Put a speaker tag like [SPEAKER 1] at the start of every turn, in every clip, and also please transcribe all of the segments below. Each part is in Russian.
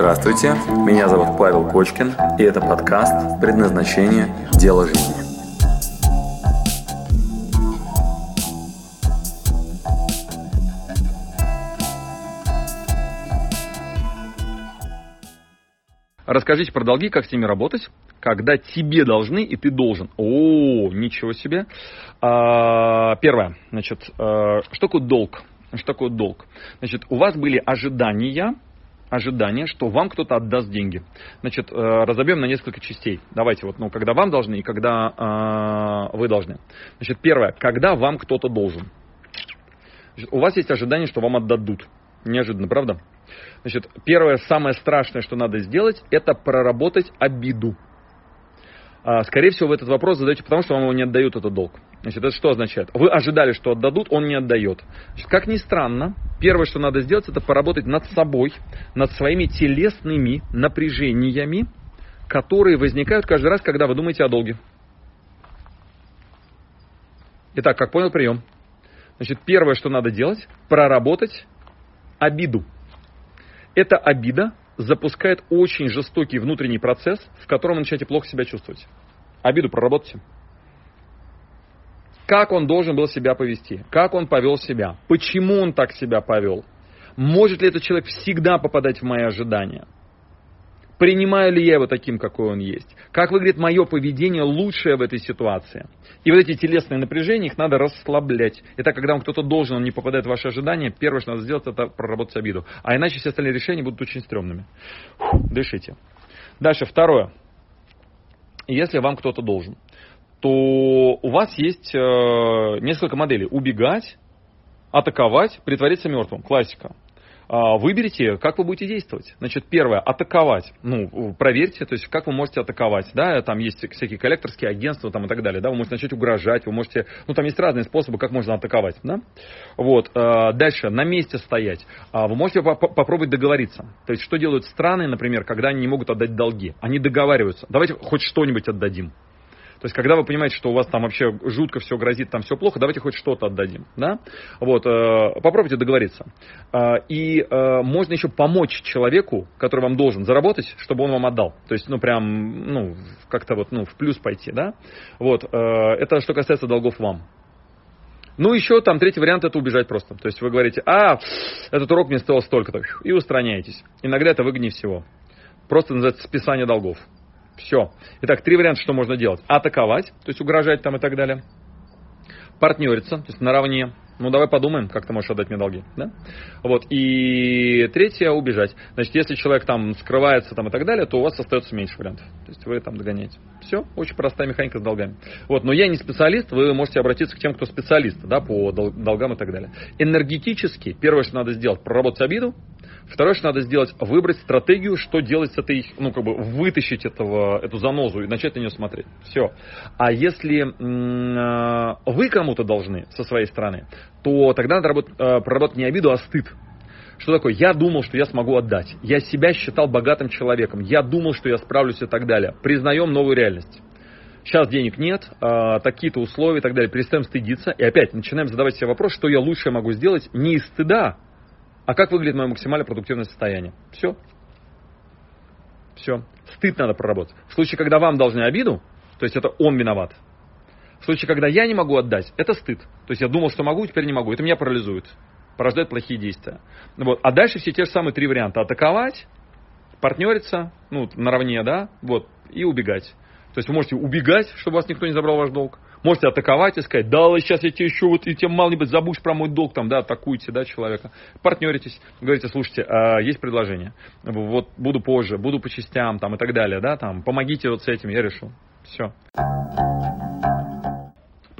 [SPEAKER 1] Здравствуйте, меня зовут Павел Кочкин, и это подкаст «Предназначение. Дело жизни».
[SPEAKER 2] Расскажите про долги, как с ними работать, когда тебе должны и ты должен. О, ничего себе. А, первое, значит, а, что такое долг? Что такое долг? Значит, у вас были ожидания, ожидание, что вам кто-то отдаст деньги. Значит, э, разобьем на несколько частей. Давайте вот, ну, когда вам должны и когда э, вы должны. Значит, первое, когда вам кто-то должен. Значит, у вас есть ожидание, что вам отдадут. Неожиданно, правда? Значит, первое, самое страшное, что надо сделать, это проработать обиду. А, скорее всего, вы этот вопрос задаете потому, что вам его не отдают этот долг. Значит, это что означает? Вы ожидали, что отдадут, он не отдает. Значит, как ни странно, первое, что надо сделать, это поработать над собой, над своими телесными напряжениями, которые возникают каждый раз, когда вы думаете о долге. Итак, как понял прием? Значит, первое, что надо делать, проработать обиду. Эта обида запускает очень жестокий внутренний процесс, в котором вы начинаете плохо себя чувствовать. Обиду проработайте. Как он должен был себя повести? Как он повел себя? Почему он так себя повел? Может ли этот человек всегда попадать в мои ожидания? Принимаю ли я его таким, какой он есть? Как выглядит мое поведение лучшее в этой ситуации? И вот эти телесные напряжения, их надо расслаблять. Это когда вам кто-то должен, он не попадает в ваши ожидания, первое, что надо сделать, это проработать обиду. А иначе все остальные решения будут очень стрёмными. Фу, дышите. Дальше, второе. Если вам кто-то должен, то у вас есть э, несколько моделей. Убегать, атаковать, притвориться мертвым. Классика. А, выберите, как вы будете действовать. Значит, первое, атаковать. Ну, проверьте, то есть, как вы можете атаковать. Да, там есть всякие коллекторские агентства там, и так далее. Да, вы можете начать угрожать, вы можете... Ну, там есть разные способы, как можно атаковать. Да? Вот. А, дальше, на месте стоять. А, вы можете попробовать договориться. То есть, что делают страны, например, когда они не могут отдать долги? Они договариваются. Давайте хоть что-нибудь отдадим. То есть, когда вы понимаете, что у вас там вообще жутко все грозит, там все плохо, давайте хоть что-то отдадим. Да? Вот, э, попробуйте договориться. Э, и э, можно еще помочь человеку, который вам должен заработать, чтобы он вам отдал. То есть, ну, прям, ну, как-то вот, ну, в плюс пойти, да? Вот, э, это что касается долгов вам. Ну, еще там третий вариант это убежать просто. То есть вы говорите, а, этот урок мне стоил столько-то, и устраняетесь. Иногда это выгоднее всего. Просто называется списание долгов. Все. Итак, три варианта, что можно делать. Атаковать, то есть угрожать там и так далее. Партнериться, то есть наравне. Ну, давай подумаем, как ты можешь отдать мне долги. Да? Вот. И третье, убежать. Значит, если человек там скрывается там и так далее, то у вас остается меньше вариантов. То есть вы там догоняете. Все, очень простая механика с долгами. Вот. Но я не специалист, вы можете обратиться к тем, кто специалист да, по долгам и так далее. Энергетически, первое, что надо сделать, проработать обиду, Второе, что надо сделать, выбрать стратегию, что делать с этой, ну, как бы, вытащить этого, эту занозу и начать на нее смотреть. Все. А если э, вы кому-то должны со своей стороны, то тогда надо работать, э, проработать не обиду, а стыд. Что такое? Я думал, что я смогу отдать. Я себя считал богатым человеком. Я думал, что я справлюсь и так далее. Признаем новую реальность. Сейчас денег нет, э, такие-то условия и так далее. Перестаем стыдиться. И опять начинаем задавать себе вопрос, что я лучше могу сделать не из стыда, а как выглядит мое максимально продуктивное состояние? Все. Все. Стыд надо проработать. В случае, когда вам должны обиду, то есть это он виноват. В случае, когда я не могу отдать, это стыд. То есть я думал, что могу, теперь не могу. Это меня парализует. Порождает плохие действия. Вот. А дальше все те же самые три варианта. Атаковать, партнериться, ну, наравне, да, вот, и убегать. То есть вы можете убегать, чтобы вас никто не забрал ваш долг. Можете атаковать и сказать, да, сейчас я тебе еще вот, и тебе мало-нибудь забудешь про мой долг, там, да, атакуйте, да, человека. Партнеритесь, говорите, слушайте, а, есть предложение, вот буду позже, буду по частям, там, и так далее, да, там, помогите вот с этим, я решу. Все.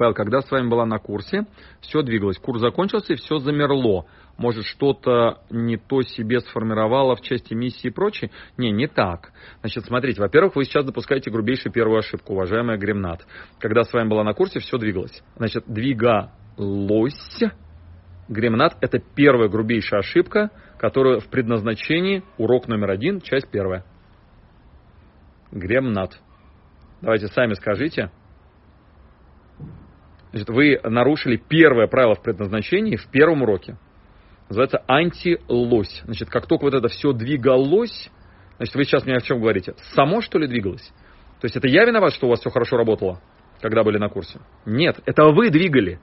[SPEAKER 2] Павел, когда с вами была на курсе, все двигалось. Курс закончился и все замерло. Может, что-то не то себе сформировало в части миссии и прочее? Не, не так. Значит, смотрите, во-первых, вы сейчас допускаете грубейшую первую ошибку, уважаемая Гремнат. Когда с вами была на курсе, все двигалось. Значит, двигалось. Гремнат – это первая грубейшая ошибка, которая в предназначении, урок номер один, часть первая. Гремнат. Давайте сами скажите – Значит, вы нарушили первое правило в предназначении в первом уроке. Называется антилось. Значит, как только вот это все двигалось, Значит, вы сейчас мне о чем говорите? Само, что ли, двигалось? То есть это я виноват, что у вас все хорошо работало, когда были на курсе? Нет, это вы двигали.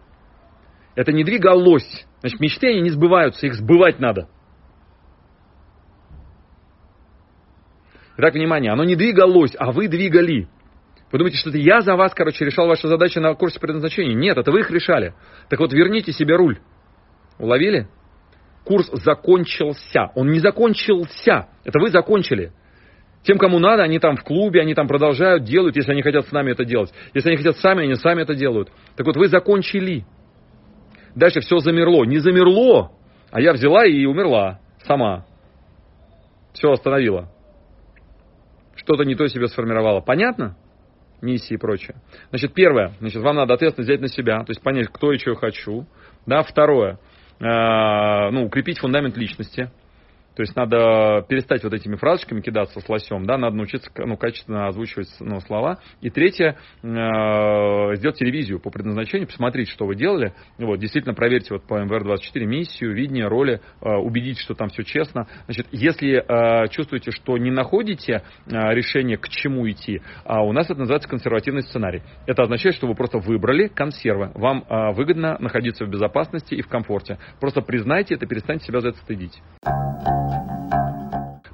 [SPEAKER 2] Это не двигалось. Значит, мечты, они не сбываются, их сбывать надо. Итак, внимание, оно не двигалось, а вы двигали. Вы думаете, что это я за вас, короче, решал ваши задачи на курсе предназначения? Нет, это вы их решали. Так вот, верните себе руль. Уловили? Курс закончился. Он не закончился. Это вы закончили. Тем, кому надо, они там в клубе, они там продолжают, делают, если они хотят с нами это делать. Если они хотят сами, они сами это делают. Так вот, вы закончили. Дальше все замерло. Не замерло, а я взяла и умерла сама. Все остановила. Что-то не то себе сформировала. Понятно? Миссии и прочее. Значит, первое. Значит, вам надо ответственность взять на себя. То есть понять, кто и я хочу. Да, второе. Э, ну, укрепить фундамент личности. То есть надо перестать вот этими фразочками кидаться с лосем, да, надо научиться ну, качественно озвучивать ну, слова. И третье, э, сделать телевизию по предназначению, посмотреть, что вы делали. Вот, действительно проверьте вот по МВР-24 миссию, видение, роли, э, убедитесь, что там все честно. Значит, если э, чувствуете, что не находите э, решение, к чему идти, а у нас это называется консервативный сценарий. Это означает, что вы просто выбрали консервы. Вам выгодно находиться в безопасности и в комфорте. Просто признайте это, перестаньте себя за это стыдить.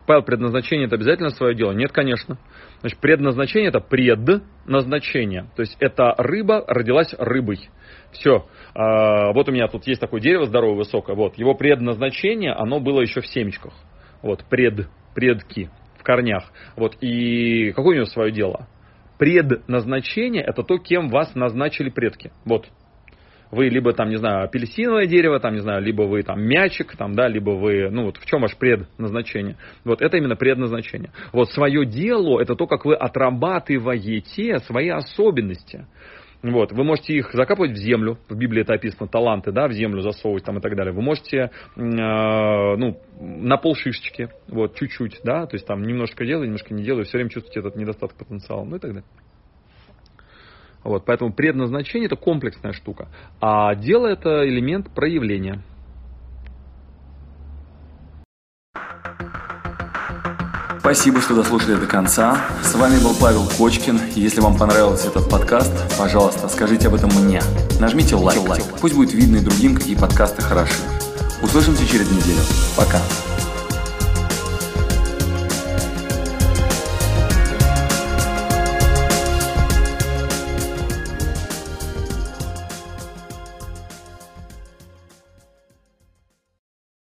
[SPEAKER 2] Павел, предназначение это обязательно свое дело? Нет, конечно. Значит, предназначение это предназначение. То есть эта рыба родилась рыбой. Все. А, вот у меня тут есть такое дерево здоровое, высокое. Вот. Его предназначение, оно было еще в семечках. Вот, пред, предки, в корнях. Вот. И какое у него свое дело? Предназначение это то, кем вас назначили предки. Вот. Вы либо там, не знаю, апельсиновое дерево, там, не знаю, либо вы там мячик, там, да, либо вы, ну вот в чем ваше предназначение. Вот это именно предназначение. Вот свое дело, это то, как вы отрабатываете свои особенности. Вот, вы можете их закапывать в землю, в Библии это описано, таланты, да, в землю засовывать там и так далее. Вы можете, э, ну, на полшишечки, вот, чуть-чуть, да, то есть там немножко делаю, немножко не делаю, все время чувствуете этот недостаток потенциала, ну и так далее. Вот, поэтому предназначение это комплексная штука, а дело это элемент проявления.
[SPEAKER 1] Спасибо, что дослушали до конца. С вами был Павел Кочкин. Если вам понравился этот подкаст, пожалуйста, скажите об этом мне. Нажмите лайк. лайк. Пусть будет видно и другим, какие подкасты хороши. Услышимся через неделю. Пока.